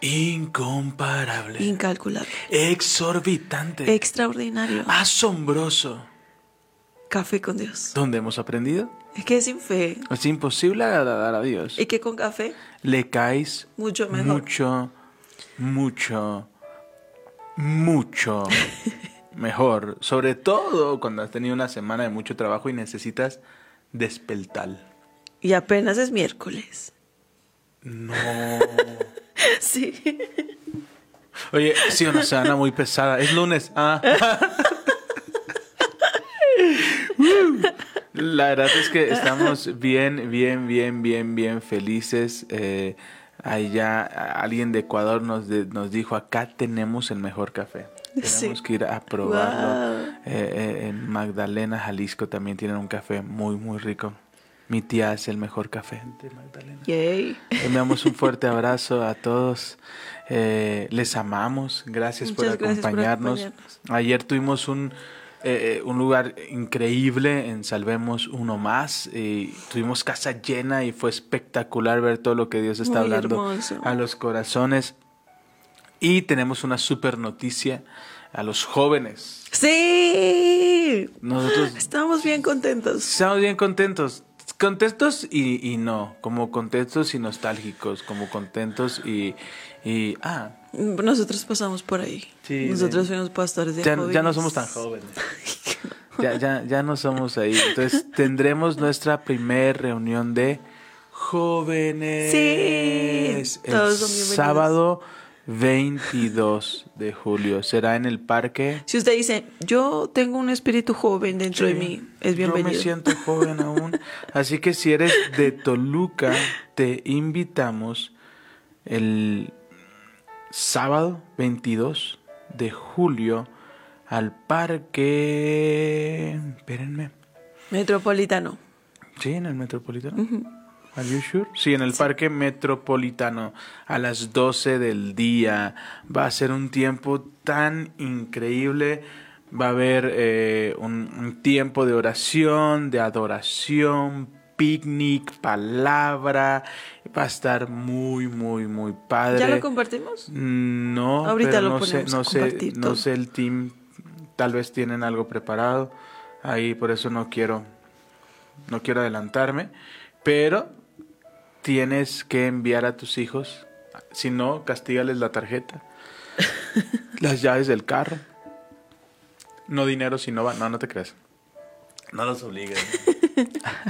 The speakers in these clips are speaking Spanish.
Incomparable. Incalculable. exorbitante. Extraordinario. asombroso. Café con Dios. ¿Dónde hemos aprendido? Es que sin fe. Es imposible agradar a Dios. Y que con café, Le caes mucho mejor. mucho, mucho, mucho mejor. Sobre todo cuando has tenido una semana de mucho trabajo y necesitas despeltal. Y apenas es miércoles. No. Sí. Oye, sí, una semana muy pesada. Es lunes. Ah. La verdad es que estamos bien, bien, bien, bien, bien felices. Eh, ya alguien de Ecuador nos, de- nos dijo, acá tenemos el mejor café. Tenemos Sí. que ir a probarlo. Wow. Eh, eh, en Magdalena, Jalisco también tienen un café muy, muy rico. Mi tía hace el mejor café de Magdalena. Yay. Enviamos un fuerte abrazo a todos. Eh, les amamos. Gracias por Muchas gracias por acompañarnos. Ayer tuvimos un, eh, eh, un lugar increíble en Salvemos Uno Más. Y tuvimos casa llena y fue espectacular ver todo lo que Dios está Muy hablando hermoso. a los corazones. Y tenemos una super noticia a los jóvenes. Sí. Nosotros Estamos bien contentos. Estamos bien contentos. Contentos y, y no, como contentos y nostálgicos, como contentos y... y ah, Nosotros pasamos por ahí. Sí, Nosotros fuimos pastores de ya, jóvenes. ya no somos tan jóvenes. Ya, ya, ya no somos ahí. Entonces tendremos nuestra primer reunión de jóvenes. Sí, El todos son bienvenidos. sábado 22 de julio. Será en el parque. Si usted dice, yo tengo un espíritu joven dentro de mí, es Yo bienvenido. me siento joven aún. Así que si eres de Toluca, te invitamos el sábado 22 de julio al parque. Espérenme. Metropolitano. Sí, en el Metropolitano. Are you sure? Sí, en el Parque Metropolitano a las 12 del día. Va a ser un tiempo tan increíble. Va a haber eh, un, un tiempo de oración, de adoración, picnic, palabra. Va a estar muy, muy, muy padre. ¿Ya lo compartimos? No, Ahorita pero lo no sé, ponemos a no sé, no sé el team, tal vez tienen algo preparado ahí, por eso no quiero, no quiero adelantarme, pero tienes que enviar a tus hijos, si no, castígales la tarjeta, las llaves del carro, no dinero si no van, no, no te creas, no los obligues.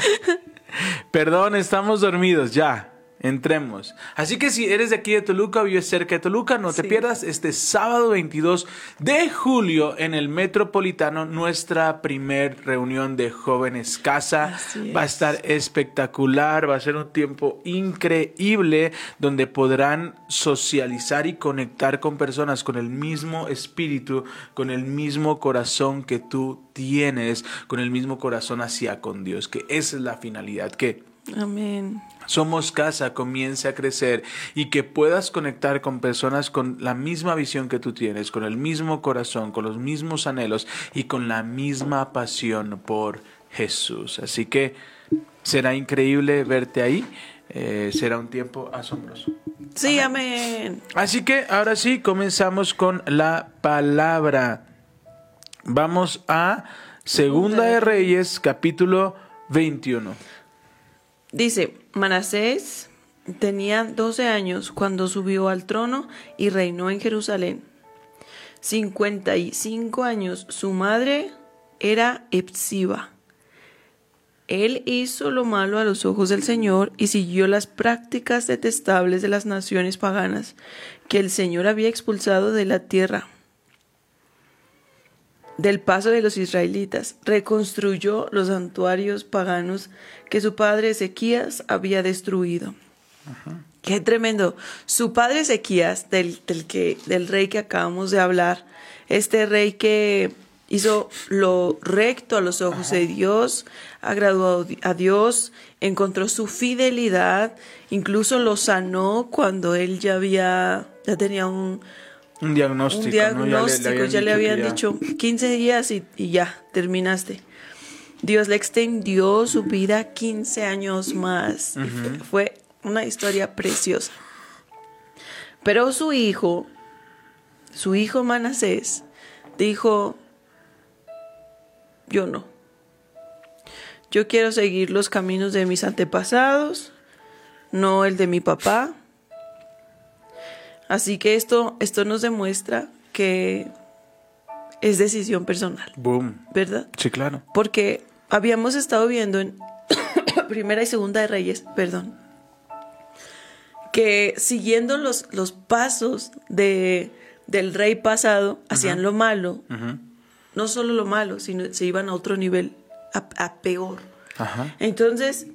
Perdón, estamos dormidos, ya. Entremos. Así que si eres de aquí de Toluca o vives cerca de Toluca, no te Sí. pierdas este sábado 22 de julio en el Metropolitano nuestra primer reunión de jóvenes casa. Va a es. estar espectacular, va a ser un tiempo increíble donde podrán socializar y conectar con personas con el mismo espíritu, con el mismo corazón que tú tienes, con el mismo corazón hacia con Dios, que esa es la finalidad, que Amén. Somos casa comience a crecer y que puedas conectar con personas con la misma visión que tú tienes, con el mismo corazón, con los mismos anhelos y con la misma pasión por Jesús. Así que será increíble verte ahí, eh, será un tiempo asombroso. Sí, amén. Así que ahora sí, comenzamos con la palabra. Vamos a Segunda de Reyes, capítulo 21. Dice, Manasés tenía 12 años cuando subió al trono y reinó en Jerusalén. 55 años su madre era Epsiba. Él hizo lo malo a los ojos del Señor y siguió las prácticas detestables de las naciones paganas que el Señor había expulsado de la tierra. Del paso de los israelitas, reconstruyó los santuarios paganos que su padre Ezequías había destruido. Qué tremendo. Su padre Ezequías, del, del, que, del rey que acabamos de hablar, este rey que hizo lo recto a los ojos de Dios, agradó a Dios, encontró su fidelidad, incluso lo sanó cuando él ya había, ya tenía un, Un diagnóstico. un ¿no? Ya le- diagnóstico, ya le habían, dicho dicho 15 días y, y ya, terminaste. Dios le extendió su vida 15 años más. Fue una historia preciosa. Pero su hijo, su hijo Manasés, dijo, yo no. Yo quiero seguir los caminos de mis antepasados, no el de mi papá. Así que esto, esto nos demuestra que es decisión personal, Boom. ¿verdad? Sí, claro. Porque habíamos estado viendo en Primera y Segunda de Reyes, perdón, que siguiendo los, los pasos de, del rey pasado, hacían lo malo, no solo lo malo, sino se iban a otro nivel, a, a peor. Ajá. Entonces,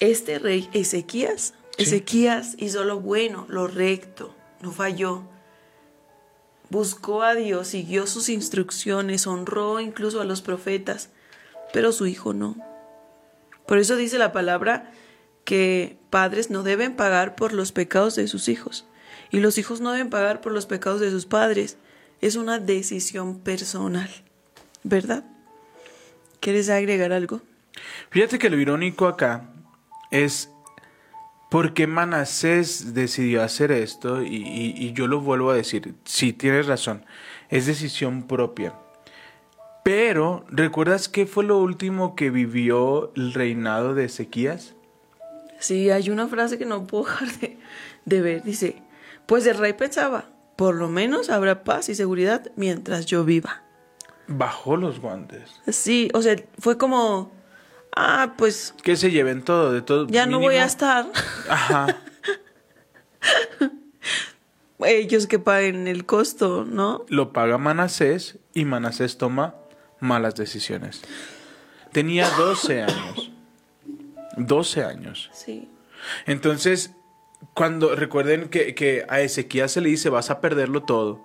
este rey Ezequías, Sí. Ezequías hizo lo bueno, lo recto, no falló. Buscó a Dios, siguió sus instrucciones, honró incluso a los profetas, pero su hijo no. Por eso dice la palabra que padres no deben pagar por los pecados de sus hijos y los hijos no deben pagar por los pecados de sus padres. Es una decisión personal, ¿verdad? ¿Quieres agregar algo? Fíjate que lo irónico acá es por qué Manasés decidió hacer esto y, y- y yo lo vuelvo a decir, sí, tienes razón, es decisión propia. Pero, ¿recuerdas qué fue lo último que vivió el reinado de Ezequías? Sí, hay una frase que no puedo dejar de, de ver. Dice, pues el rey pensaba, por lo menos habrá paz y seguridad mientras yo viva. Bajó los guantes. Sí, o sea, fue como, ah, pues Que se lleven todo, de todo. ya no voy a estar. Ajá. Ellos que paguen el costo, ¿no? Lo paga Manasés y Manasés toma malas decisiones. Tenía 12 años. 12 años. Sí. Entonces, cuando recuerden que, que a Ezequías se le dice vas a perderlo todo,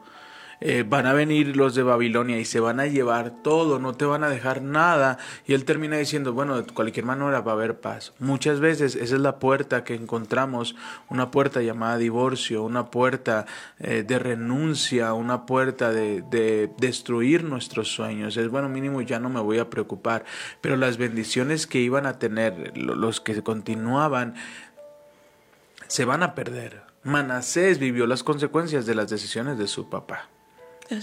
eh, van a venir los de Babilonia y se van a llevar todo, no te van a dejar nada. Y él termina diciendo, bueno, de cualquier manera va a haber paz. Muchas veces esa es la puerta que encontramos, una puerta llamada divorcio, una puerta eh, de renuncia, una puerta de, de destruir nuestros sueños. Es bueno, mínimo ya no me voy a preocupar. Pero las bendiciones que iban a tener lo- los que continuaban se van a perder. Manasés vivió las consecuencias de las decisiones de su papá.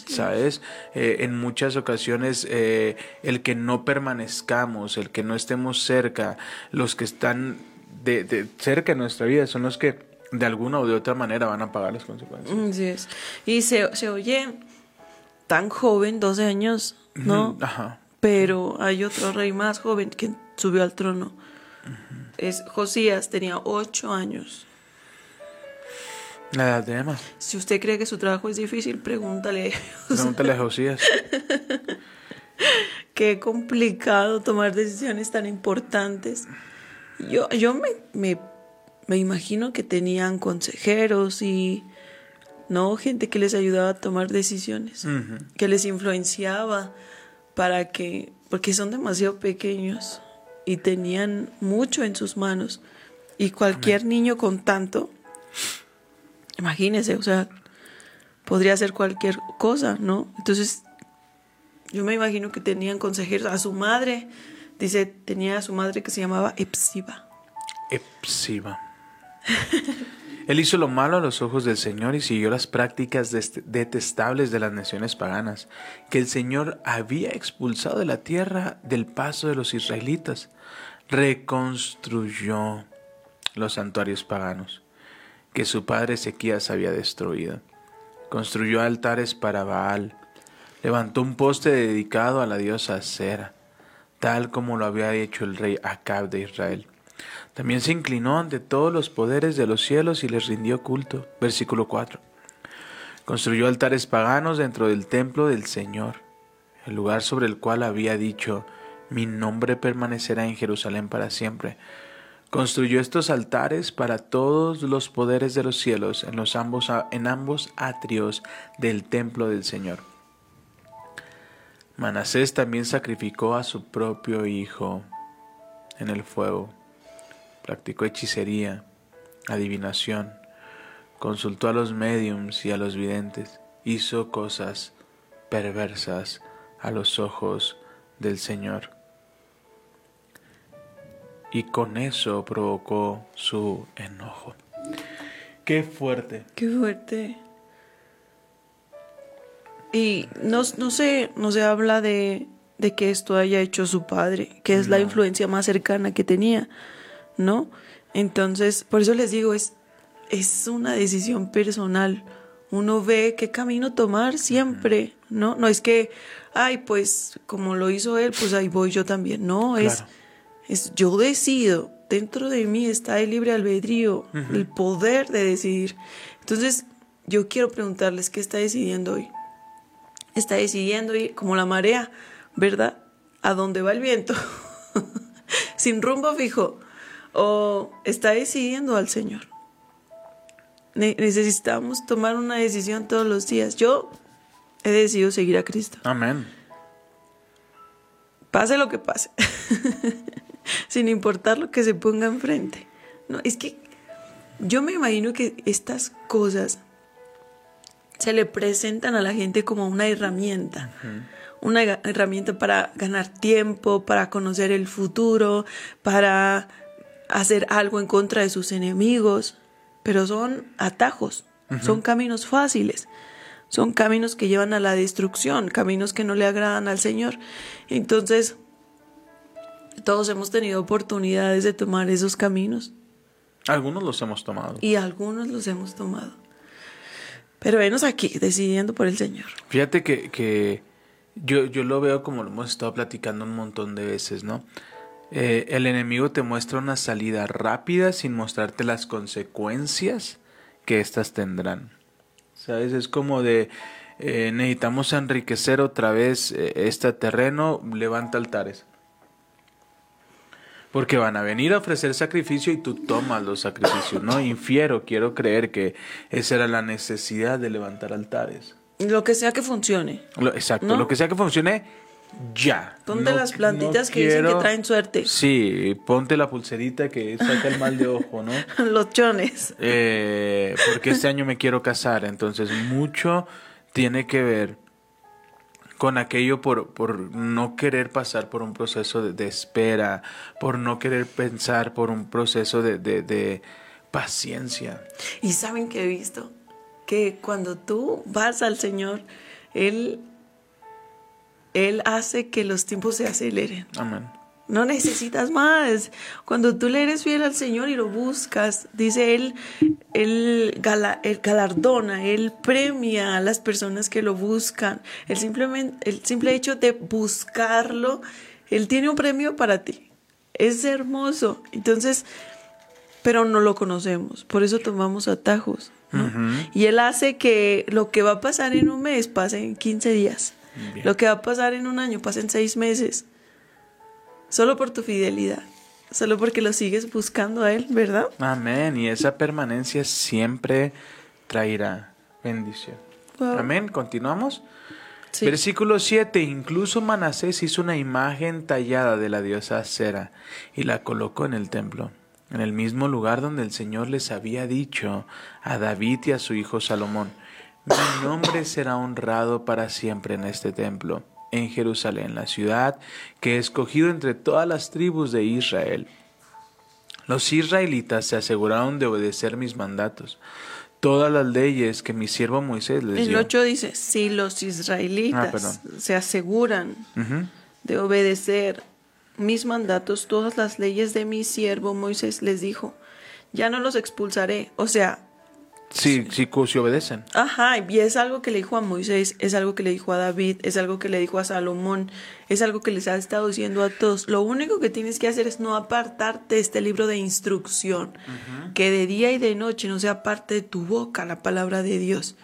¿Sabes? Eh, en muchas ocasiones eh, el que no permanezcamos, el que no estemos cerca, los que están de, de cerca en nuestra vida son los que de alguna o de otra manera van a pagar las consecuencias. Mm, Así es. Y se, se oye tan joven, 12 años, ¿no? Ajá. Pero hay otro rey más joven que subió al trono. Es Josías, tenía 8 años. La edad de Emma. Si usted cree que su trabajo es difícil, pregúntale. Pregúntale a Josías. Qué complicado tomar decisiones tan importantes. Yo, yo me, me, me imagino que tenían consejeros y no gente que les ayudaba a tomar decisiones, Ujú. que les influenciaba para que, porque son demasiado pequeños y tenían mucho en sus manos. Y cualquier niño con tanto, imagínese, o sea, podría hacer cualquier cosa, ¿no? Entonces, yo me imagino que tenían consejeros. A su madre, dice, tenía a su madre que se llamaba Epsiba. Epsiba. Él hizo lo malo a los ojos del Señor y siguió las prácticas detestables de las naciones paganas, que el Señor había expulsado de la tierra del paso de los israelitas. Reconstruyó los santuarios paganos que su padre Ezequías había destruido. Construyó altares para Baal. Levantó un poste dedicado a la diosa Sera, tal como lo había hecho el rey Acab de Israel. También se inclinó ante todos los poderes de los cielos y les rindió culto. Versículo 4. Construyó altares paganos dentro del templo del Señor, el lugar sobre el cual había dicho, mi nombre permanecerá en Jerusalén para siempre. Construyó estos altares para todos los poderes de los cielos en, los ambos, en ambos atrios del templo del Señor. Manasés también sacrificó a su propio hijo en el fuego. Practicó hechicería, adivinación, consultó a los médiums y a los videntes, hizo cosas perversas a los ojos del Señor y con eso provocó su enojo. Qué fuerte. Qué fuerte. Y no, no, se, no se habla de, de que esto haya hecho su padre, que es la influencia más cercana que tenía, ¿no? Entonces, por eso les digo, es, es una decisión personal. Uno ve qué camino tomar siempre, ¿no? No es que, ay, pues como lo hizo él, pues ahí voy yo también. No, es es yo decido, dentro de mí está el libre albedrío, el poder de decidir. Entonces, yo quiero preguntarles qué está decidiendo hoy. Está decidiendo ir como la marea, ¿verdad? ¿A dónde va el viento? Sin rumbo fijo. O está decidiendo al Señor. necesitamos tomar una decisión todos los días. Yo he decidido seguir a Cristo. Amén. Pase lo que pase. sin importar lo que se ponga enfrente. No, es que yo me imagino que estas cosas se le presentan a la gente como una herramienta. Una herramienta para ganar tiempo, para conocer el futuro, para hacer algo en contra de sus enemigos. Pero son atajos, son caminos fáciles, son caminos que llevan a la destrucción, caminos que no le agradan al Señor. Entonces, todos hemos tenido oportunidades de tomar esos caminos. Algunos los hemos tomado. Y algunos los hemos tomado. Pero venos aquí, decidiendo por el Señor. Fíjate que, que yo, yo lo veo como lo hemos estado platicando un montón de veces, ¿no? Eh, el enemigo te muestra una salida rápida sin mostrarte las consecuencias que éstas tendrán. ¿Sabes? Es como de, eh, necesitamos enriquecer otra vez eh, este terreno, levanta altares. Porque van a venir a ofrecer sacrificio y tú tomas los sacrificios, ¿no? Infiero, quiero creer que esa era la necesidad de levantar altares. Lo que sea que funcione. exacto, lo que sea que funcione, ya. Ponte las plantitas que dicen que traen suerte. Sí, ponte la pulserita que saca el mal de ojo, ¿no? Los chones. Eh, porque este año me quiero casar, entonces mucho tiene que ver con aquello por, por no querer pasar por un proceso de, espera, por no querer pensar por un proceso de, de, paciencia. Y saben que he visto que cuando tú vas al Señor, Él, Él hace que los tiempos se aceleren. Amén. No necesitas más. Cuando tú le eres fiel al Señor y lo buscas, dice Él, Él, galardona, Él premia a las personas que lo buscan. El, simplemente, el simple hecho de buscarlo, Él tiene un premio para ti. Es hermoso. Entonces, pero no lo conocemos. Por eso tomamos atajos. Y Él hace que lo que va a pasar en un mes pase en 15 días. Lo que va a pasar en un año pase en seis meses solo por tu fidelidad, solo porque lo sigues buscando a Él, ¿verdad? Amén. Y esa permanencia siempre traerá bendición. Amén. Continuamos. Versículo 7. Incluso Manasés hizo una imagen tallada de la diosa Sera y la colocó en el templo, en el mismo lugar donde el Señor les había dicho a David y a su hijo Salomón, mi nombre será honrado para siempre en este templo en Jerusalén, la ciudad que he escogido entre todas las tribus de Israel. Los israelitas se aseguraron de obedecer mis mandatos, todas las leyes que mi siervo Moisés les dio. El 8 dice, si los israelitas ah, se aseguran de obedecer mis mandatos, todas las leyes de mi siervo Moisés les dijo, ya no los expulsaré. O sea, Sí, sí, si obedecen. Ajá, y es algo que le dijo a Moisés, es algo que le dijo a David, es algo que le dijo a Salomón, es algo que les ha estado diciendo a todos. Lo único que tienes que hacer es no apartarte de este libro de instrucción, que de día y de noche no sea parte de tu boca la palabra de Dios.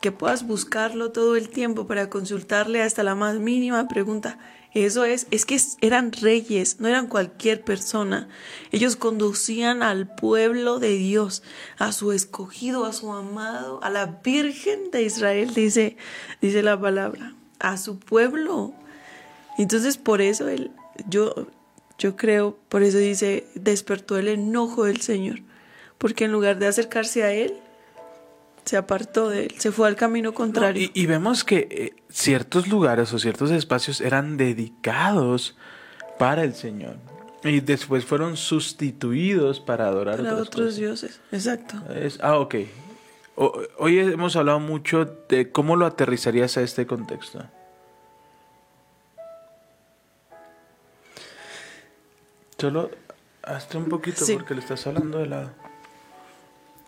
que puedas buscarlo todo el tiempo para consultarle hasta la más mínima pregunta. Eso es, es que eran reyes, no eran cualquier persona. Ellos conducían al pueblo de Dios, a su escogido, a su amado, a la Virgen de Israel, dice, dice la palabra, a su pueblo. Entonces por eso él, yo, yo creo, por eso dice, despertó el enojo del Señor, porque en lugar de acercarse a él, se apartó de él, se fue al camino contrario. y, vemos que eh, ciertos lugares o ciertos espacios eran dedicados para el Señor. Y después fueron sustituidos para adorar a otros dioses. Exacto. ah, ok. hoy hemos hablado mucho de cómo lo aterrizarías a este contexto. Solo hasta un poquito porque le estás hablando de lado.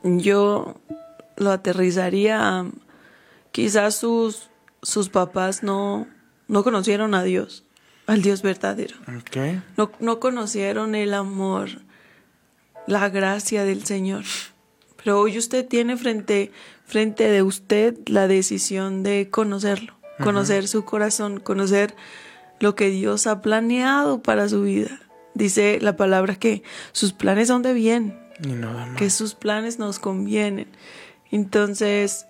Yo lo aterrizaría. Quizás sus, sus papás no, no conocieron a Dios, al Dios verdadero. No, no conocieron el amor, la gracia del Señor. Pero hoy usted tiene frente, frente de usted la decisión de conocerlo, conocer su corazón, conocer lo que Dios ha planeado para su vida. Dice la palabra que sus planes son de bien, que sus planes nos convienen. Entonces,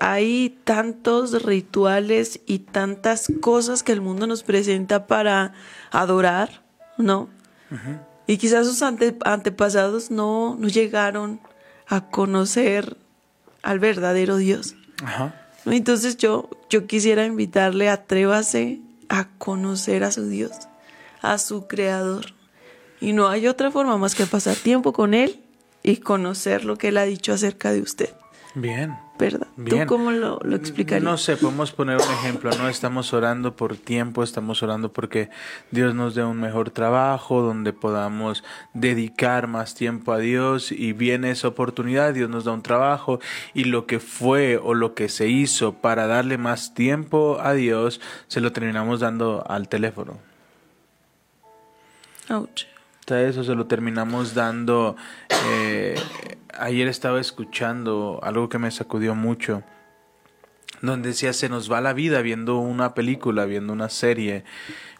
hay tantos rituales y tantas cosas que el mundo nos presenta para adorar, ¿no? Y quizás sus antepasados no, no, llegaron a conocer al verdadero Dios. Entonces yo, yo quisiera invitarle, atrévase a conocer a su Dios, a su Creador. Y no hay otra forma más que pasar tiempo con Él y conocer lo que Él ha dicho acerca de usted. Bien. ¿Verdad? ¿Tú cómo lo, lo explicarías? No sé, podemos poner un ejemplo, ¿no? Estamos orando por tiempo, estamos orando porque Dios nos dé un mejor trabajo, donde podamos dedicar más tiempo a Dios y viene esa oportunidad, Dios nos da un trabajo y lo que fue o lo que se hizo para darle más tiempo a Dios, se lo terminamos dando al teléfono. Ouch eso se lo terminamos dando. Eh, ayer estaba escuchando algo que me sacudió mucho, donde decía, se nos va la vida viendo una película, viendo una serie,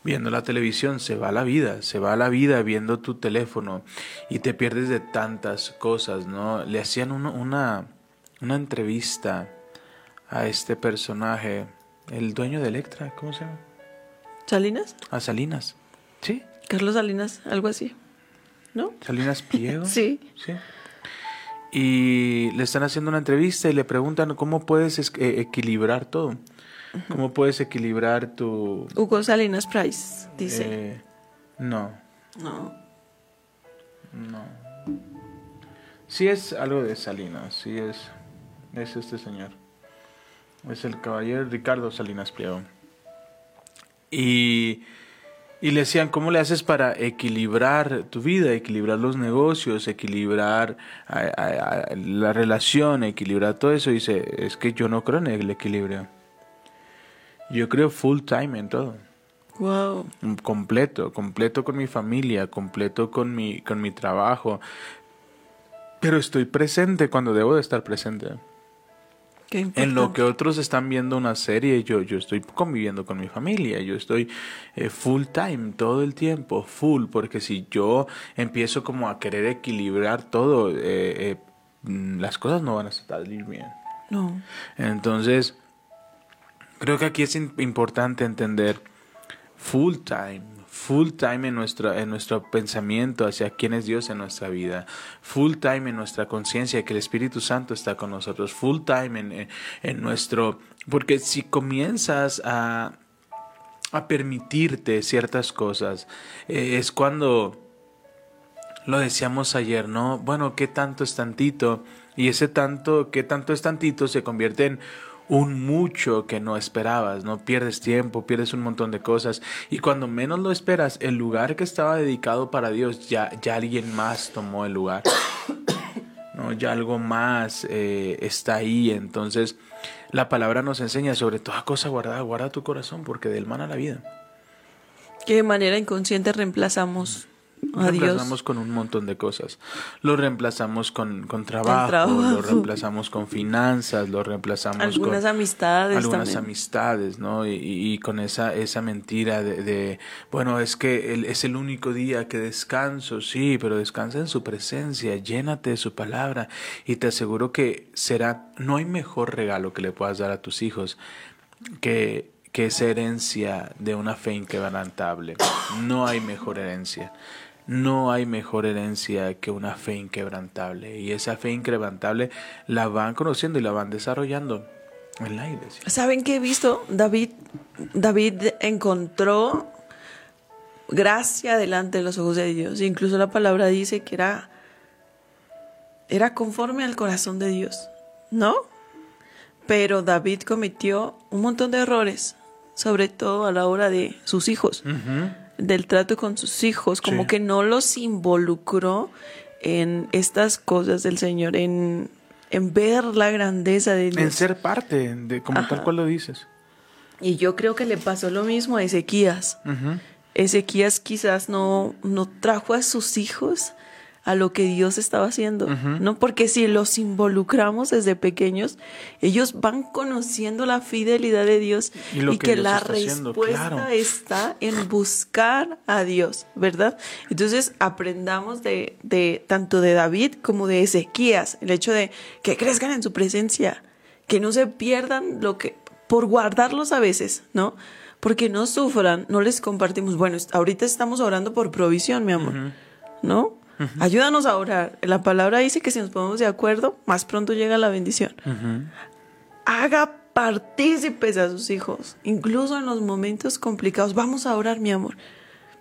viendo la televisión, se va la vida, se va la vida viendo tu teléfono y te pierdes de tantas cosas, ¿no? Le hacían una, una entrevista a este personaje, el dueño de Electra, ¿cómo se llama? ¿Salinas? A Salinas, sí. Carlos Salinas, algo así. ¿No? Salinas Pliego. sí. Sí. Y le están haciendo una entrevista y le preguntan cómo puedes eh, equilibrar todo. ¿Cómo puedes equilibrar tu... Hugo Salinas Price, dice. Eh, no. No. No. Sí es algo de Salinas, sí es... Es este señor. Es el caballero Ricardo Salinas Pliego. Y y le decían, ¿cómo le haces para equilibrar tu vida, equilibrar los negocios, equilibrar la relación, equilibrar todo eso? Y dice, es que yo no creo en el equilibrio. Yo creo full time en todo. Wow. Completo, completo con mi familia, completo con mi, con mi trabajo. Pero estoy presente cuando debo de estar presente en lo que otros están viendo una serie, yo, yo estoy conviviendo con mi familia, yo estoy eh, full time todo el tiempo, full, porque si yo empiezo como a querer equilibrar todo, eh, eh, mm, las cosas no van a salir bien. No. Entonces, creo que aquí es importante entender full time, full time en nuestro, en nuestro pensamiento hacia quién es Dios en nuestra vida, full time en nuestra conciencia que el Espíritu Santo está con nosotros, full time en, en, nuestro... Porque si comienzas a, a permitirte ciertas cosas, eh, es cuando lo decíamos ayer, ¿no? Bueno, ¿qué tanto es tantito? Y ese tanto, ¿qué tanto es tantito? se convierte en un mucho que no esperabas, ¿no? Pierdes tiempo, pierdes un montón de cosas y cuando menos lo esperas, el lugar que estaba dedicado para Dios, ya, ya alguien más tomó el lugar, ¿no? Ya algo más eh, está ahí, entonces la palabra nos enseña sobre toda cosa guardada, guarda tu corazón porque del man a la vida. ¿Qué manera inconsciente reemplazamos a Dios. reemplazamos con un montón de cosas. Lo reemplazamos con, con trabajo, trabajo. lo reemplazamos con finanzas, lo reemplazamos Algunas con amistades algunas también. amistades, ¿no? Y, con esa, esa mentira de, de, bueno, es que el- es el único día que descanso, sí, pero descansa en su presencia, llénate de su palabra y te aseguro que será, no hay mejor regalo que le puedas dar a tus hijos que, que esa herencia de una fe inquebrantable. No hay mejor herencia. No hay mejor herencia que una fe inquebrantable. Y esa fe inquebrantable la van conociendo y la van desarrollando en la iglesia. ¿Saben qué he visto? David, David encontró gracia delante de los ojos de Dios. Incluso la palabra dice que era, era conforme al corazón de Dios, ¿no? Pero David cometió un montón de errores, sobre todo a la hora de sus hijos, del trato con sus hijos, como Sí. que no los involucró en estas cosas del Señor, en, en ver la grandeza de Dios. En ser parte, de como tal cual lo dices. Y yo creo que le pasó lo mismo a Ezequías. Ujú. Ezequías quizás no, no trajo a sus hijos a lo que Dios estaba haciendo, ¿no? Porque si los involucramos desde pequeños, ellos van conociendo la fidelidad de Dios Y que la haciendo, respuesta claro. está en buscar a Dios, ¿verdad? Entonces aprendamos de, de tanto de David como de Ezequías, el hecho de que crezcan en su presencia, que no se pierdan lo que, por guardarlos a veces, ¿no? Porque no sufran, no les compartimos, bueno, ahorita estamos orando por provisión, mi amor, ¿no? Ayúdanos a orar. La palabra dice que si nos ponemos de acuerdo, más pronto llega la bendición haga partícipes a sus hijos, incluso en los momentos complicados. Vamos a orar, mi amor.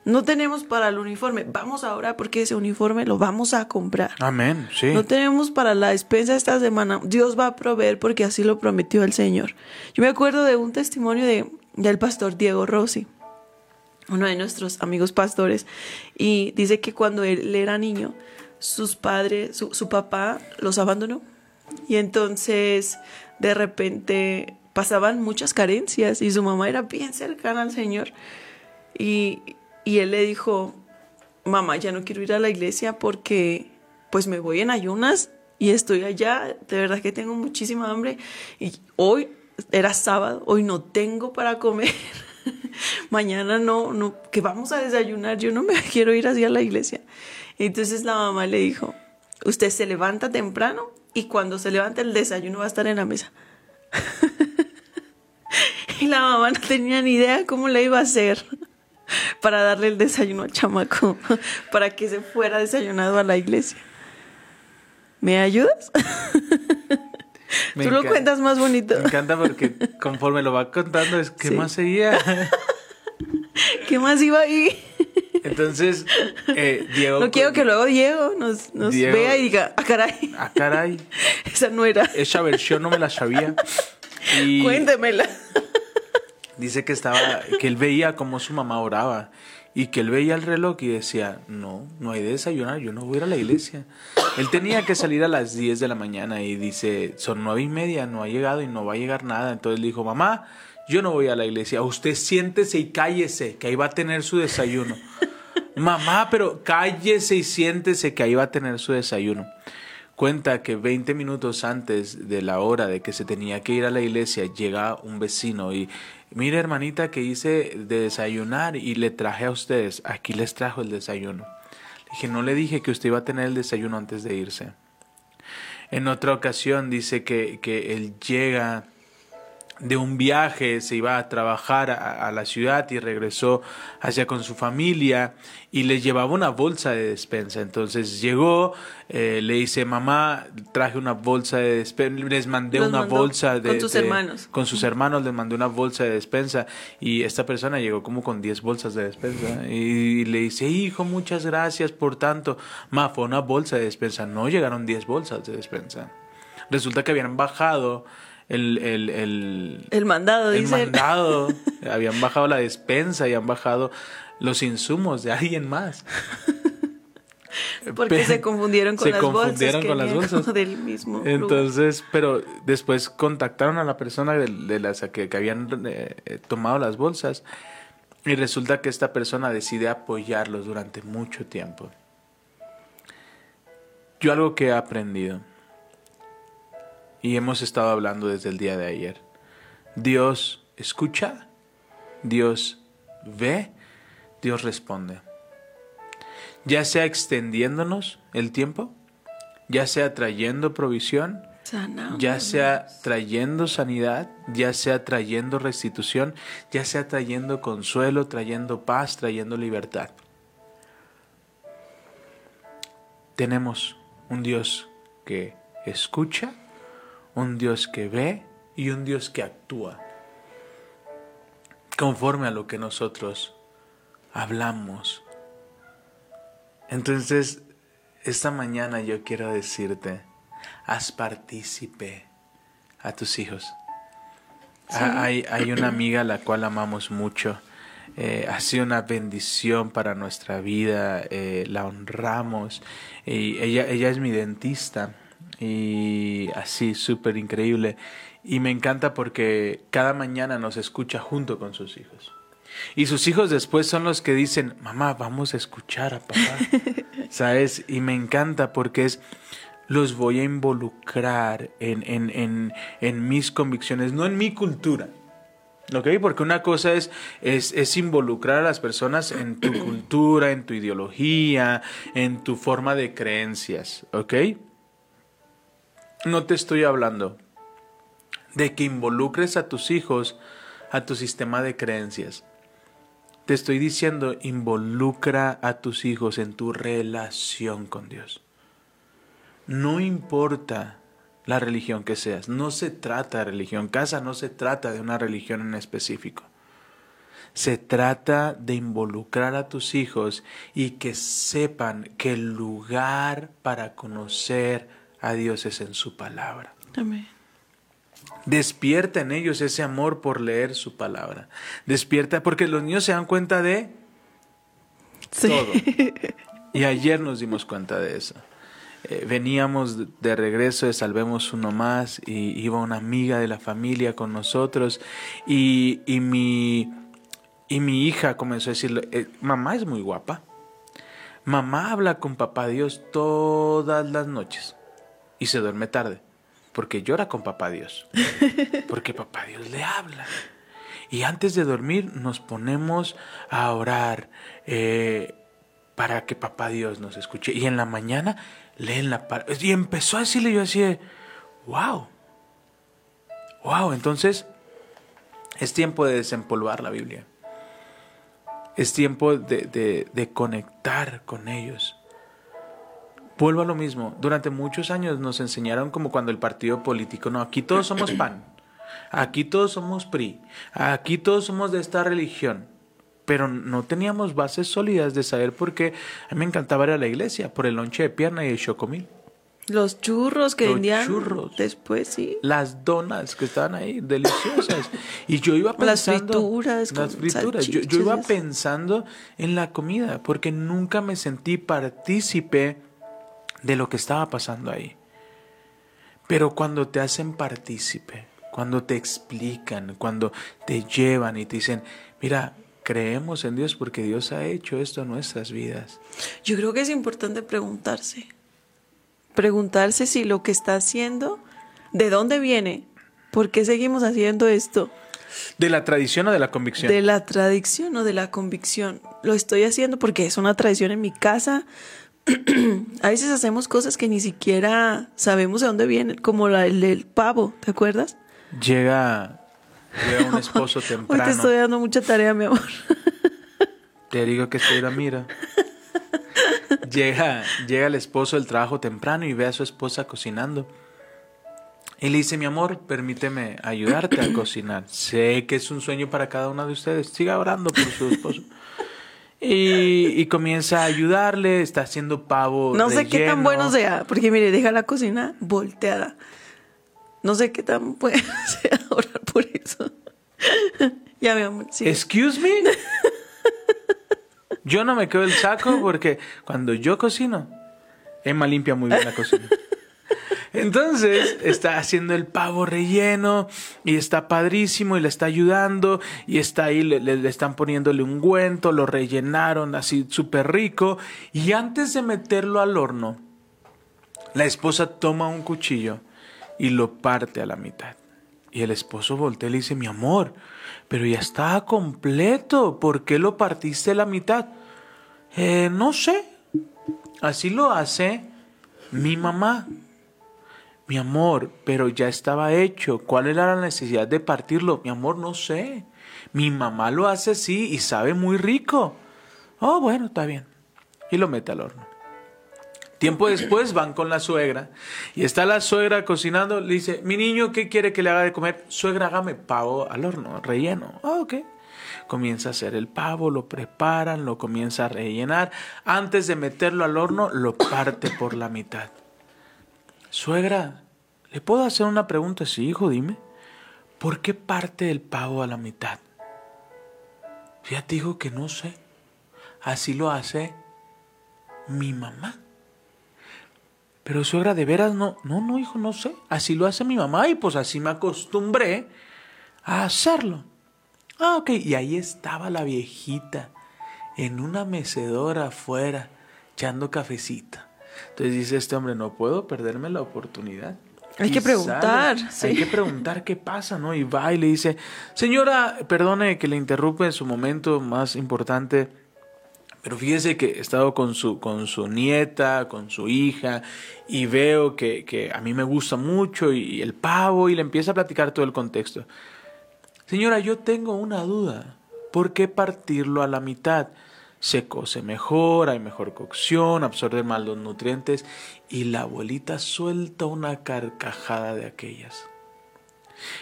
No tenemos para el uniforme, vamos a orar porque ese uniforme lo vamos a comprar. Amén, sí. No tenemos para la despensa esta semana. Dios va a proveer porque así lo prometió el Señor. Yo me acuerdo de un testimonio de, del pastor Diego Rossi, uno de nuestros amigos pastores, y dice que cuando él era niño, sus padres, su, su papá los abandonó. Y entonces, de repente, pasaban muchas carencias y su mamá era bien cercana al Señor. Y, y él le dijo, mamá, ya no quiero ir a la iglesia porque pues me voy en ayunas y estoy allá, de verdad que tengo muchísima hambre y hoy era sábado, hoy no tengo para comer. Mañana no, no, que vamos a desayunar, yo no me quiero ir así a la iglesia. Entonces la mamá le dijo, usted se levanta temprano y cuando se levanta el desayuno va a estar en la mesa. y la mamá no tenía ni idea cómo le iba a hacer para darle el desayuno al chamaco, para que se fuera desayunado a la iglesia. ¿Me ayudas? Me Tú lo encanta- cuentas más bonito. Me encanta porque conforme lo va contando es que Sí. más seguía. ¿Qué más iba ahí? Entonces, eh, Diego. No quiero que luego Diego nos, nos Diego- vea y diga, ah, caray, Ah, caray. esa no era. Esa versión no me la sabía. Y Cuéntemela. dice que estaba, que él veía cómo su mamá oraba y que él veía el reloj y decía, no, no hay de desayunar, yo no voy a ir a la iglesia. Él tenía que salir a las 10 de la mañana y dice, son nueve y media, no ha llegado y no va a llegar nada. Entonces le dijo, mamá, yo no voy a la iglesia, usted siéntese y cállese, que ahí va a tener su desayuno. Mamá, pero cállese y siéntese que ahí va a tener su desayuno. Cuenta que 20 minutos antes de la hora de que se tenía que ir a la iglesia, llega un vecino y, mire hermanita que hice de desayunar y le traje a ustedes, aquí les trajo el desayuno. Le dije, no le dije que usted iba a tener el desayuno antes de irse. En otra ocasión dice que, que él llega de un viaje, se iba a trabajar a, a la ciudad y regresó hacia con su familia y le llevaba una bolsa de despensa. Entonces llegó, eh, le dice, mamá, traje una bolsa de despensa, les mandé Los una bolsa de... con sus de- hermanos. Con sus hermanos les mandé una bolsa de despensa y esta persona llegó como con 10 bolsas de despensa y le dice, hijo, muchas gracias por tanto. Ma, fue una bolsa de despensa, no llegaron 10 bolsas de despensa. Resulta que habían bajado el, el, el, El mandado, el dice. mandado, habían bajado la despensa y han bajado los insumos de alguien más. Porque se confundieron con se las confundieron bolsas. con las bolsas. del mismo. Entonces, pero después contactaron a la persona de, de las que, que habían eh, tomado las bolsas Y resulta que esta persona decide apoyarlos durante mucho tiempo. Yo algo que he aprendido, y hemos estado hablando desde el día de ayer, Dios escucha, Dios ve, Dios responde. Ya sea extendiéndonos el tiempo, ya sea trayendo provisión, ya sea trayendo sanidad, ya sea trayendo restitución, ya sea trayendo consuelo, trayendo paz, trayendo libertad. Tenemos un Dios que escucha, un Dios que ve y un Dios que actúa conforme a lo que nosotros hablamos. Entonces, esta mañana yo quiero decirte, haz partícipe a tus hijos. Hay, hay, una amiga a la cual amamos mucho. Eh, ha sido una bendición para nuestra vida, eh, la honramos. Y ella, ella es mi dentista y así, súper increíble. Y me encanta porque cada mañana nos escucha junto con sus hijos. Y sus hijos después son los que dicen, mamá, vamos a escuchar a papá. ¿Sabes? Y me encanta porque es, los voy a involucrar en, en, en, en mis convicciones, no en mi cultura. ¿Ok? Porque una cosa es, es, es, involucrar a las personas en tu cultura, en tu ideología, en tu forma de creencias. ¿Ok? No te estoy hablando de que involucres a tus hijos a tu sistema de creencias. Te estoy diciendo, involucra a tus hijos en tu relación con Dios. No importa la religión que seas, no se trata de religión. Casa no se trata de una religión en específico. Se trata de involucrar a tus hijos y que sepan que el lugar para conocer a Dios es en su palabra. Amén. Despierta en ellos ese amor por leer su palabra. Despierta porque los niños se dan cuenta de todo. Y ayer nos dimos cuenta de eso. Eh, veníamos de regreso de Salvemos Uno Más y iba una amiga de la familia con nosotros y, y, mi, y mi hija comenzó a decirle, eh, mamá es muy guapa. Mamá habla con papá Dios todas las noches y se duerme tarde porque llora con papá Dios, porque papá Dios le habla. Y antes de dormir nos ponemos a orar eh, para que papá Dios nos escuche. Y en la mañana leen la palabra. Y empezó a decirle yo así, wow, wow, entonces es tiempo de desempolvar la Biblia. Es tiempo de, de conectar con ellos. Vuelvo a lo mismo. Durante muchos años nos enseñaron como cuando el partido político, no, aquí todos somos PAN, aquí todos somos PRI, aquí todos somos de esta religión. Pero no teníamos bases sólidas de saber por qué. A mí me encantaba ir a la iglesia por el lonche de pierna y el chocomil. Los churros que Los vendían churros. después, sí. Las donas que estaban ahí, deliciosas. Y yo iba pensando... Las frituras Las frituras. Yo, yo iba pensando en la comida, porque nunca me sentí partícipe de lo que estaba pasando ahí. Pero cuando te hacen partícipe, cuando te explican, cuando te llevan y te dicen, mira, creemos en Dios porque Dios ha hecho esto en nuestras vidas. Yo creo que es importante preguntarse. Preguntarse si lo que está haciendo, ¿de dónde viene? ¿Por qué seguimos haciendo esto? ¿De la tradición o de la convicción? De la tradición o de la convicción. Lo estoy haciendo porque es una tradición en mi casa. a veces hacemos cosas que ni siquiera sabemos de dónde vienen, como la, el pavo, ¿te acuerdas? Llega, llega un esposo Hoy te temprano. estoy dando mucha tarea, mi amor. Te digo que estoy la mira. Llega, llega el esposo del trabajo temprano y ve a su esposa cocinando. Y le dice, mi amor, permíteme ayudarte a cocinar. Sé que es un sueño para cada uno de ustedes. Siga orando por su esposo. Y, y comienza a ayudarle, está haciendo pavo. No sé qué tan bueno sea, porque mire, deja la cocina volteada. No sé qué tan bueno sea orar por eso. ya, mi amor, sí. Excuse me. Yo no me quedo el saco porque cuando yo cocino, Emma limpia muy bien la cocina. Entonces está haciendo el pavo relleno y está padrísimo y le está ayudando y está ahí, le, están poniéndole un ungüento, lo rellenaron así súper rico y antes de meterlo al horno, la esposa toma un cuchillo y lo parte a la mitad. Y el esposo voltea y le dice, mi amor, pero ya estaba completo, ¿por qué lo partiste a la mitad? "Eh, no sé, así lo hace mi mamá. Mi amor, pero ya estaba hecho. ¿Cuál era la necesidad de partirlo? Mi amor, no sé. Mi mamá lo hace así y sabe muy rico. Oh, bueno, está bien. Y lo mete al horno. Tiempo después van con la suegra y está la suegra cocinando. Le dice, mi niño, ¿qué quiere que le haga de comer? Suegra, hágame pavo al horno, relleno. Ah, ok. Comienza a hacer el pavo, lo preparan, lo comienza a rellenar. Antes de meterlo al horno, lo parte por la mitad. Suegra, ¿le puedo hacer una pregunta? Sí, hijo, dime. ¿Por qué parte el pavo a la mitad? Ya te digo que no sé. Así lo hace mi mamá. Pero suegra, de veras no, no, no, hijo, no sé. Así lo hace mi mamá y pues así me acostumbré a hacerlo. Ah, ok. Y ahí estaba la viejita en una mecedora afuera echando cafecito. Entonces dice este hombre, no puedo perderme la oportunidad. Hay Y que preguntar, sale, sí. Hay que preguntar qué pasa, ¿no? Y va y le dice, señora, perdone que le interrumpe en su momento más importante. Pero fíjese que he estado con su, con su nieta, con su hija, y veo que, que a mí me gusta mucho, y el pavo, y le empieza a platicar todo el contexto. Señora, yo tengo una duda. ¿Por qué partirlo a la mitad? Se cose mejor, hay mejor cocción, absorbe más los nutrientes, y la abuelita suelta una carcajada de aquellas.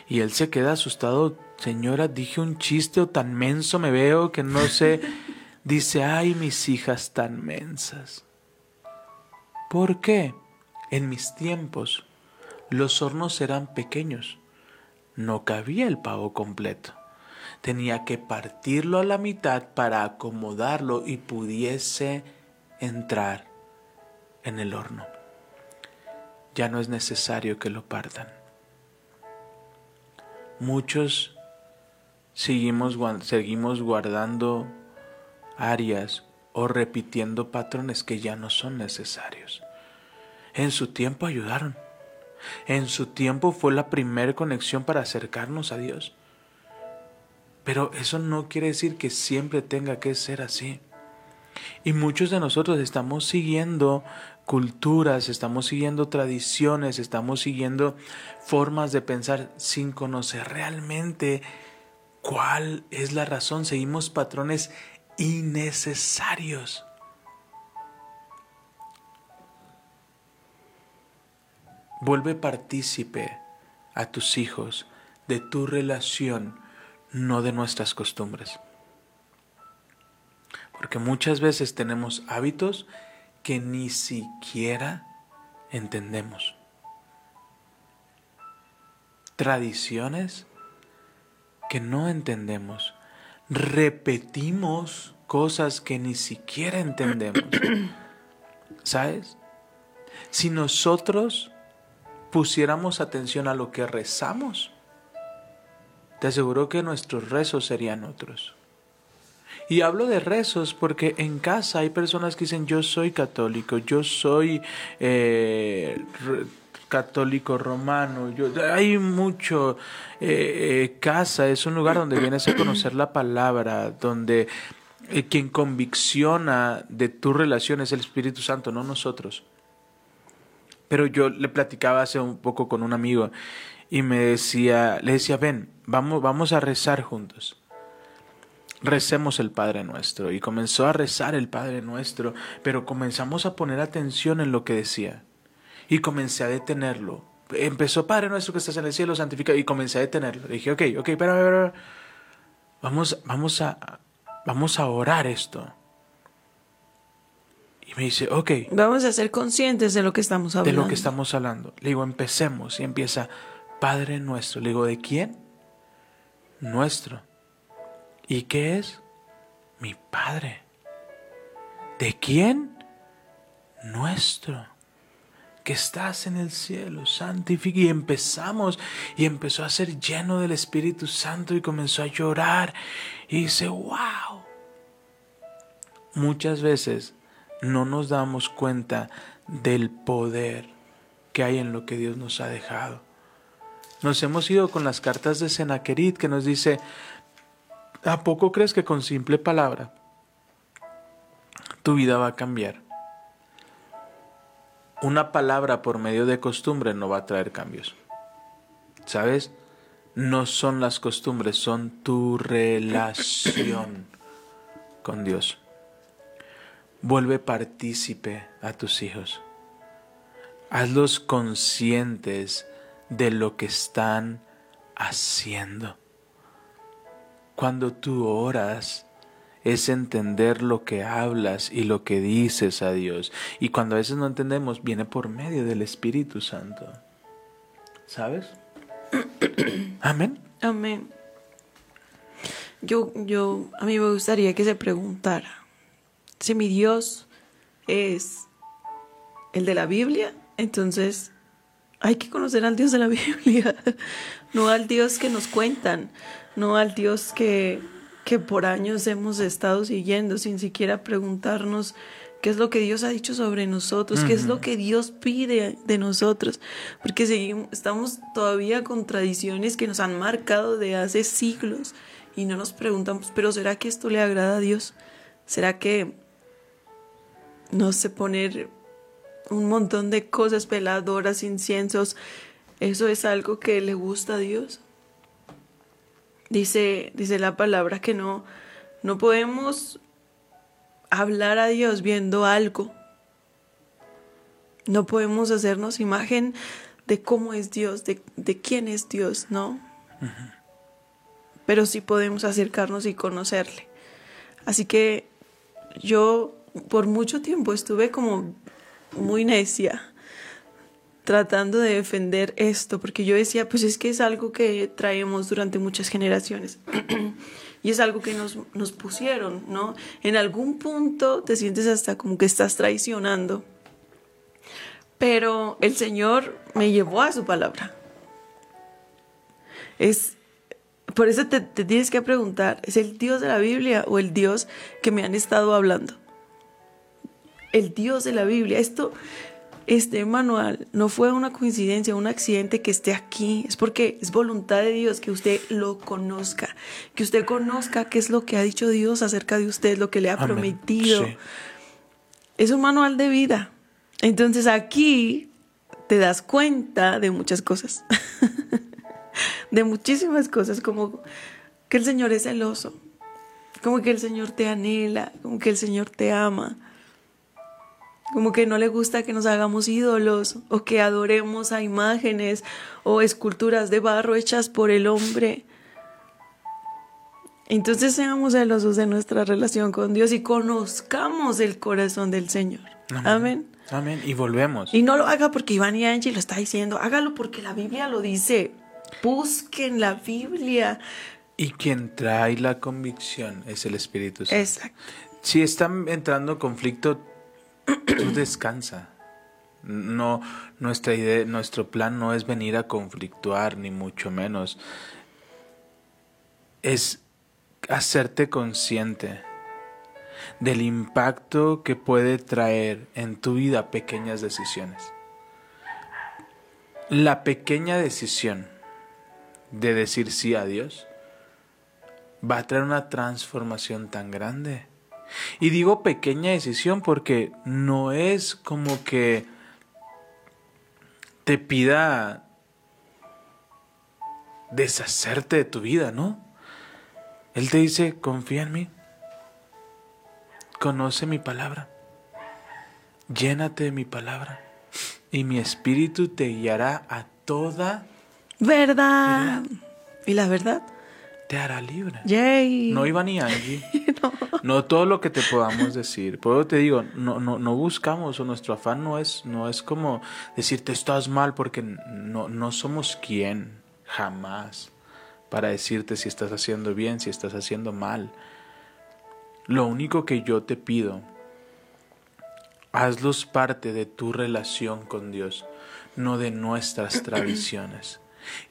Y él se queda asustado. Señora, dije un chiste o tan menso me veo que no sé. Dice, ay, mis hijas tan mensas. ¿Por qué? En mis tiempos los hornos eran pequeños. No cabía el pavo completo. Tenía que partirlo a la mitad para acomodarlo y pudiese entrar en el horno. Ya no es necesario que lo partan. Muchos seguimos, seguimos guardando áreas o repitiendo patrones que ya no son necesarios. En su tiempo ayudaron. En su tiempo fue la primera conexión para acercarnos a Dios. Pero eso no quiere decir que siempre tenga que ser así. Y muchos de nosotros estamos siguiendo culturas, estamos siguiendo tradiciones, estamos siguiendo formas de pensar sin conocer realmente cuál es la razón. Seguimos patrones innecesarios. Vuelve partícipe a tus hijos de tu relación, no de nuestras costumbres. Porque muchas veces tenemos hábitos que ni siquiera entendemos. Tradiciones que no entendemos. Repetimos cosas que ni siquiera entendemos. ¿Sabes? Si nosotros pusiéramos atención a lo que rezamos, te aseguro que nuestros rezos serían otros. Y hablo de rezos porque en casa hay personas que dicen yo soy católico, yo soy eh, católico romano, yo, hay mucho, eh, eh, casa es un lugar donde vienes a conocer la palabra, donde quien convicciona de tu relación es el Espíritu Santo, no nosotros. Pero yo le platicaba hace un poco con un amigo y me decía, le decía, ven, vamos, vamos a rezar juntos recemos el Padre Nuestro. Y comenzó a rezar el Padre Nuestro, pero comenzamos a poner atención en lo que decía. Y comencé a detenerlo. Empezó Padre Nuestro que estás en el cielo, santificado. Y comencé a detenerlo. Dije, ok, ok, pero, pero, pero, vamos, vamos a, vamos a orar esto. Y me dice, ok, Vamos a ser conscientes de lo que estamos de hablando. lo que estamos hablando. Le digo, empecemos. Y empieza, Padre Nuestro. Le digo, ¿de quién? Nuestro. ¿Y qué es? Mi Padre. ¿De quién? Nuestro. que estás en el cielo, santifica. Y empezamos, y empezó a ser lleno del Espíritu Santo y comenzó a llorar. Y dice, wow. Muchas veces no nos damos cuenta del poder que hay en lo que Dios nos ha dejado. Nos hemos ido con las cartas de Senaquerit que nos dice, ¿a poco crees que con simple palabra tu vida va a cambiar? Una palabra por medio de costumbre no va a traer cambios. ¿Sabes? No son las costumbres, son tu relación con Dios. Vuelve partícipe a tus hijos. Hazlos conscientes de lo que están haciendo. Cuando tú oras, es entender lo que hablas y lo que dices a Dios. Y cuando a veces no entendemos, viene por medio del Espíritu Santo. ¿Sabes? Amén. Amén. Yo, yo, a mí me gustaría que se preguntara si mi Dios es el de la Biblia, entonces hay que conocer al Dios de la Biblia, no al Dios que nos cuentan, no al Dios que, que por años hemos estado siguiendo sin siquiera preguntarnos qué es lo que Dios ha dicho sobre nosotros, qué es lo que Dios pide de nosotros, porque seguimos, estamos todavía con tradiciones que nos han marcado de hace siglos y no nos preguntamos, pero ¿será que esto le agrada a Dios? ¿Será que no sé poner un montón de cosas, peladoras, inciensos. Eso es algo que le gusta a Dios. Dice, dice la palabra que no, no podemos hablar a Dios viendo algo. No podemos hacernos imagen de cómo es Dios, de, de quién es Dios, ¿no? Pero sí podemos acercarnos y conocerle. Así que yo por mucho tiempo estuve como muy necia tratando de defender esto, porque yo decía, pues es que es algo que traemos durante muchas generaciones y es algo que nos, nos pusieron, ¿no? En algún punto te sientes hasta como que estás traicionando, pero el Señor me llevó a su palabra. Es, por eso te, te tienes que preguntar, ¿es el Dios de la Biblia o el Dios que me han estado hablando? El Dios de la Biblia. Esto, este manual no fue una coincidencia, un accidente que esté aquí. Es porque es voluntad de Dios que usted lo conozca, que usted conozca qué es lo que ha dicho Dios acerca de usted, lo que le ha prometido. Es un manual de vida. Entonces aquí te das cuenta de muchas cosas, de muchísimas cosas, como que el Señor es celoso, como que el Señor te anhela, como que el Señor te ama como que no le gusta que nos hagamos ídolos o que adoremos a imágenes o esculturas de barro hechas por el hombre. Entonces seamos celosos de nuestra relación con Dios y conozcamos el corazón del Señor. Amén. Amén. Y volvemos. Y no lo haga porque Iván y Angie lo está diciendo, hágalo porque la Biblia lo dice. Busquen la Biblia. Y quien trae la convicción es el Espíritu Santo. Exacto. Si están entrando conflicto, tú descansa. No, nuestra idea, nuestro plan no es venir a conflictuar, ni mucho menos. Es hacerte consciente del impacto que puede traer en tu vida pequeñas decisiones. La pequeña decisión de decir sí a Dios va a traer una transformación tan grande y digo pequeña decisión porque no es como que te pida deshacerte de tu vida, ¿no? Él te dice, confía en mí, conoce mi palabra, llénate de mi palabra y mi espíritu te guiará a toda verdad. ¿Y la verdad? te hará libre. Yay. No iba ni Angie. no. todo lo que te podamos decir. Por eso te digo, no, no, no buscamos, o nuestro afán no es, no es como decirte estás mal, porque no, no somos quien, jamás, para decirte si estás haciendo bien, si estás haciendo mal. Lo único que yo te pido Hazlos parte de tu relación con Dios, no de nuestras tradiciones.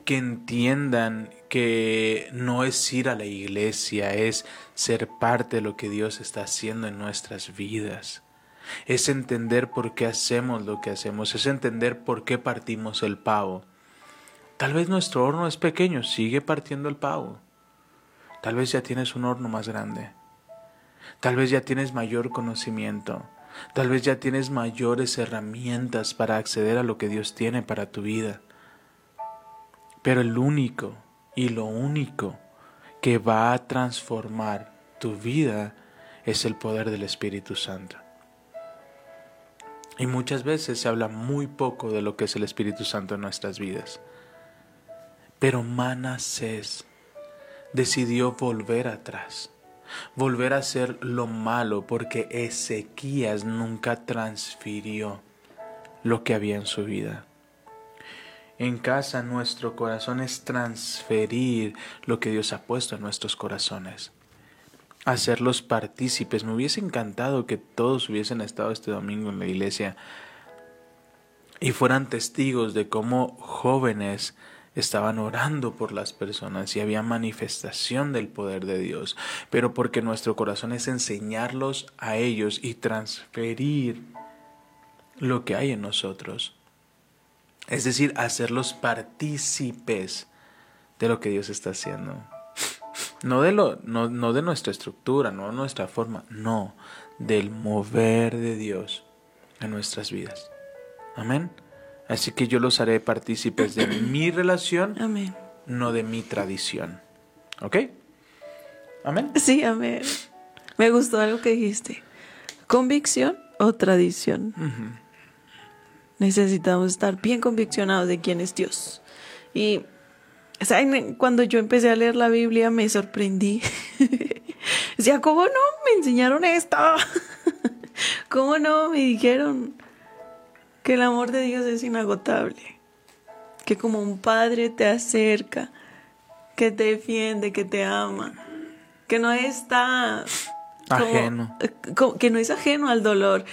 Que entiendan que no es ir a la iglesia, es ser parte de lo que Dios está haciendo en nuestras vidas. Es entender por qué hacemos lo que hacemos, es entender por qué partimos el pavo. Tal vez nuestro horno es pequeño, sigue partiendo el pavo. Tal vez ya tienes un horno más grande. Tal vez ya tienes mayor conocimiento. Tal vez ya tienes mayores herramientas para acceder a lo que Dios tiene para tu vida. Pero el único y lo único que va a transformar tu vida es el poder del Espíritu Santo. Y muchas veces se habla muy poco de lo que es el Espíritu Santo en nuestras vidas. Pero Manasés decidió volver atrás volver a hacer lo malo porque Ezequías nunca transfirió lo que había en su vida. En casa nuestro corazón es transferir lo que Dios ha puesto en nuestros corazones. Hacerlos partícipes. Me hubiese encantado que todos hubiesen estado este domingo en la iglesia y fueran testigos de cómo jóvenes estaban orando por las personas y había manifestación del poder de Dios, pero porque nuestro corazón es enseñarlos a ellos y transferir lo que hay en nosotros. Es decir, hacerlos partícipes de lo que Dios está haciendo. No de, lo, no, no de nuestra estructura, no de nuestra forma, no, del mover de Dios en nuestras vidas. Amén. Así que yo los haré partícipes de mi relación, Amén. no de mi tradición. ¿Ok? Amén. Sí, amén. Me gustó algo que dijiste. ¿Convicción o tradición? Necesitamos estar bien conviccionados de quién es Dios. Y ¿saben? cuando yo empecé a leer la Biblia me sorprendí. Decía, ¿cómo no? Me enseñaron esto. ¿Cómo no? Me dijeron que el amor de Dios es inagotable. Que como un padre te acerca, que te defiende, que te ama. Que no está como- Ajeno. eh, que no es ajeno al dolor,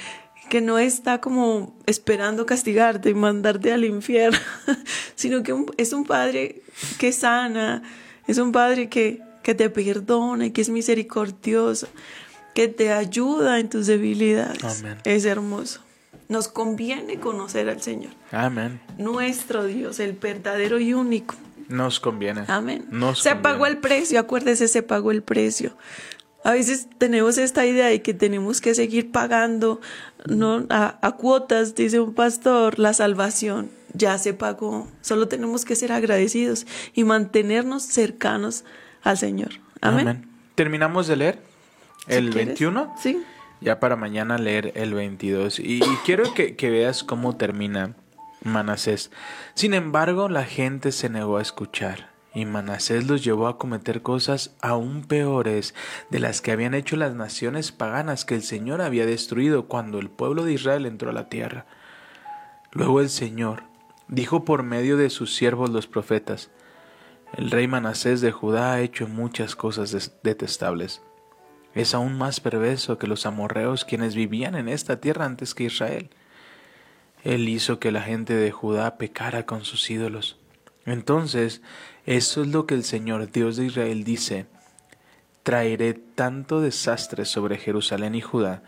que no está como esperando castigarte y mandarte al infierno, sino que es un padre que sana, es un padre que, que te perdona y que es misericordioso, que te ayuda en tus debilidades. Amén. Es hermoso. Nos conviene conocer al Señor, Amén. nuestro Dios, el verdadero y único. Nos conviene. Amén. Nos se conviene. pagó el precio, acuérdese, se pagó el precio. A veces tenemos esta idea de que tenemos que seguir pagando ¿no? a, a cuotas, dice un pastor, la salvación. Ya se pagó. Solo tenemos que ser agradecidos y mantenernos cercanos al Señor. Amén. Amén. Terminamos de leer Si el quieres. 21. Sí. Ya para mañana leer el 22. Y, y quiero que, que veas cómo termina Manasés. Sin embargo, la gente se negó a escuchar. Y Manasés los llevó a cometer cosas aún peores de las que habían hecho las naciones paganas que el Señor había destruido cuando el pueblo de Israel entró a la tierra. Luego el Señor dijo por medio de sus siervos los profetas, el rey Manasés de Judá ha hecho muchas cosas detestables. Es aún más perverso que los amorreos quienes vivían en esta tierra antes que Israel. Él hizo que la gente de Judá pecara con sus ídolos. Entonces, eso es lo que el Señor Dios de Israel dice. Traeré tanto desastre sobre Jerusalén y Judá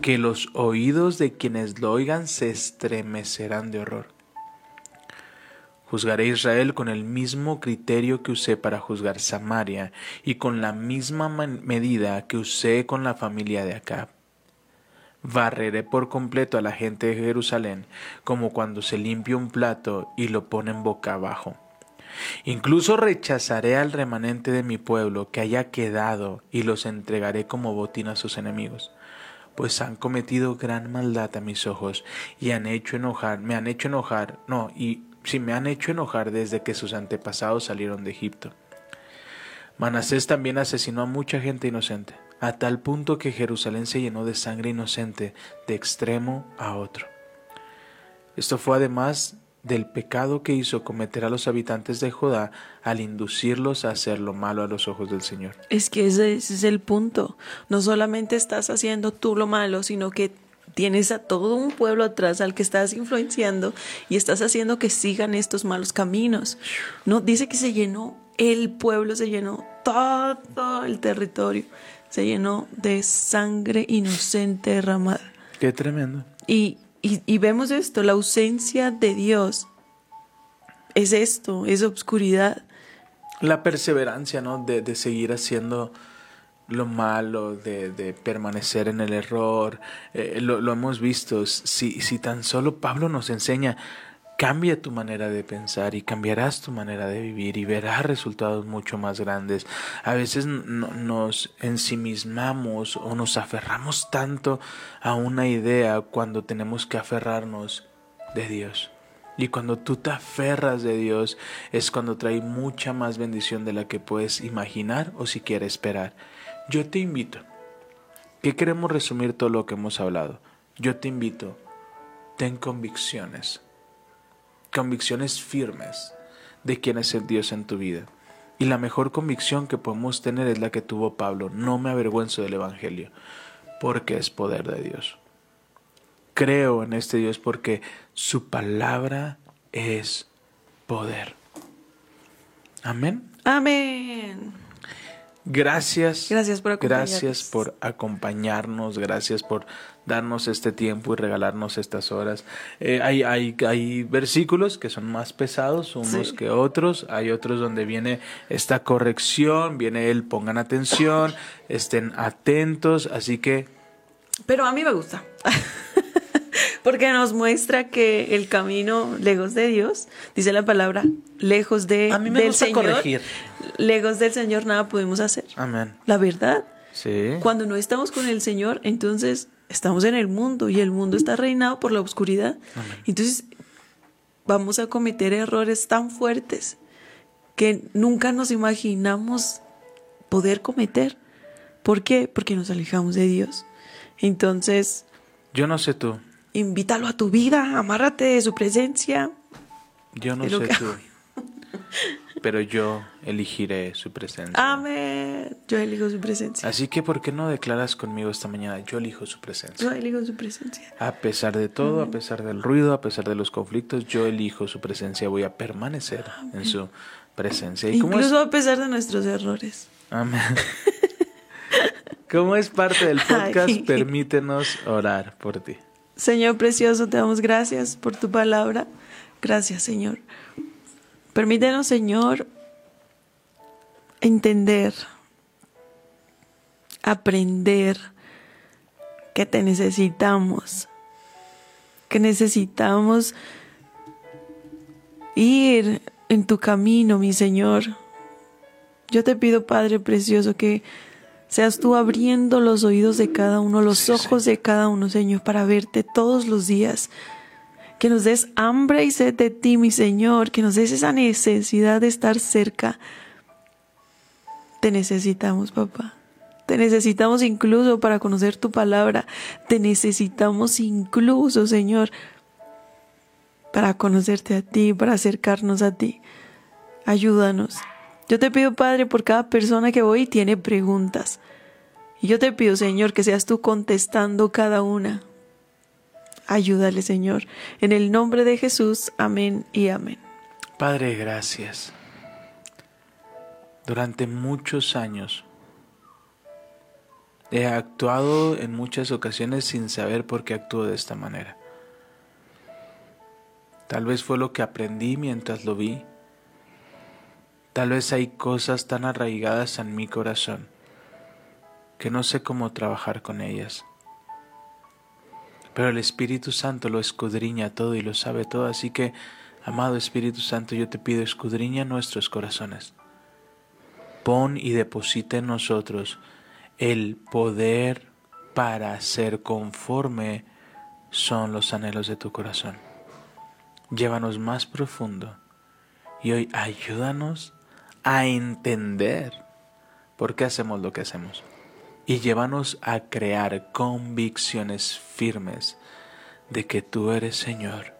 que los oídos de quienes lo oigan se estremecerán de horror. Juzgaré a Israel con el mismo criterio que usé para juzgar Samaria y con la misma medida que usé con la familia de Acab. Barreré por completo a la gente de Jerusalén como cuando se limpia un plato y lo ponen boca abajo. Incluso rechazaré al remanente de mi pueblo que haya quedado y los entregaré como botín a sus enemigos, pues han cometido gran maldad a mis ojos y han hecho enojar, me han hecho enojar, no, y si me han hecho enojar desde que sus antepasados salieron de Egipto. Manasés también asesinó a mucha gente inocente, a tal punto que Jerusalén se llenó de sangre inocente de extremo a otro. Esto fue además del pecado que hizo cometer a los habitantes de Judá al inducirlos a hacer lo malo a los ojos del Señor. Es que ese, ese es el punto. No solamente estás haciendo tú lo malo, sino que tienes a todo un pueblo atrás al que estás influenciando y estás haciendo que sigan estos malos caminos. No, dice que se llenó, el pueblo se llenó, todo el territorio se llenó de sangre inocente derramada. Qué tremendo. Y, y, vemos esto, la ausencia de Dios es esto, es obscuridad. La perseverancia, ¿no? De, de seguir haciendo lo malo, de, de permanecer en el error. Eh, lo, lo hemos visto. Si, si tan solo Pablo nos enseña, cambia tu manera de pensar y cambiarás tu manera de vivir y verás resultados mucho más grandes. A veces no- nos ensimismamos o nos aferramos tanto a una idea cuando tenemos que aferrarnos de Dios. Y cuando tú te aferras de Dios es cuando trae mucha más bendición de la que puedes imaginar o siquiera esperar. Yo te invito, que queremos resumir todo lo que hemos hablado. Yo te invito, ten convicciones, convicciones firmes de quién es el Dios en tu vida. Y la mejor convicción que podemos tener es la que tuvo Pablo. No me avergüenzo del Evangelio, porque es poder de Dios. Creo en este Dios porque su palabra es poder. Amén. Amén. Gracias. Gracias por acompañarnos. Gracias por acompañarnos. Gracias por darnos este tiempo y regalarnos estas horas. Eh, hay, hay, hay versículos que son más pesados unos Sí. que otros. Hay otros donde viene esta corrección, viene el pongan atención, estén atentos. Así que Pero a mí me gusta. Porque nos muestra que el camino lejos de Dios, dice la palabra, lejos de, A mí me del gusta Señor, corregir. lejos del Señor nada podemos hacer. amén. La verdad, Sí. cuando no estamos con el Señor, entonces estamos en el mundo y el mundo está reinado por la oscuridad. Entonces vamos a cometer errores tan fuertes que nunca nos imaginamos poder cometer. ¿Por qué? Porque nos alejamos de Dios. Entonces, Yo no sé tú. invítalo a tu vida, amárrate de su presencia. Yo no sé tú. Pero yo elegiré su presencia. Amén. Yo elijo su presencia. Así que, ¿por qué no declaras conmigo esta mañana? Yo elijo su presencia. Yo elijo su presencia. A pesar de todo, a pesar del ruido, a pesar de los conflictos, yo elijo su presencia. Voy a permanecer en su presencia. Incluso a pesar de nuestros errores. Amén. Como es parte del podcast, Ay. permítenos orar por ti. Señor precioso, te damos gracias por tu palabra. Gracias, Señor. Permítenos, Señor, entender, aprender que te necesitamos, que necesitamos ir en tu camino, mi Señor. Yo te pido, Padre precioso, que seas tú abriendo los oídos de cada uno, los ojos de cada uno, Señor, para verte todos los días. Que nos des hambre y sed de ti, mi Señor, que nos des esa necesidad de estar cerca. Te necesitamos, papá. Te necesitamos incluso para conocer tu palabra. Te necesitamos incluso, Señor, para conocerte a ti, para acercarnos a ti. Ayúdanos. Yo te pido, Padre, por cada persona que hoy tiene preguntas. Y yo te pido, Señor, que seas tú contestando cada una. Ayúdale, Señor. En el nombre de Jesús, amén y amén. Padre, gracias. Durante muchos años he actuado en muchas ocasiones sin saber por qué actúo de esta manera. Tal vez fue lo que aprendí mientras lo vi. Tal vez hay cosas tan arraigadas en mi corazón que no sé cómo trabajar con ellas. Pero el Espíritu Santo lo escudriña todo y lo sabe todo, así que, amado Espíritu Santo, yo te pido escudriña nuestros corazones. Pon y deposita en nosotros el poder para ser conforme son los anhelos de tu corazón. Llévanos más profundo y hoy ayúdanos a entender por qué hacemos lo que hacemos y llévanos a crear convicciones firmes de que tú eres Señor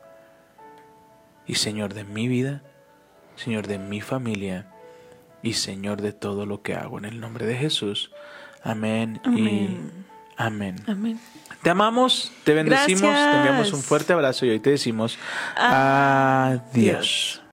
y Señor de mi vida, Señor de mi familia y Señor de todo lo que hago en el nombre de Jesús. Amén, Amén. y Amén. Amén. Te amamos, te bendecimos, te enviamos un fuerte abrazo y hoy te decimos adiós.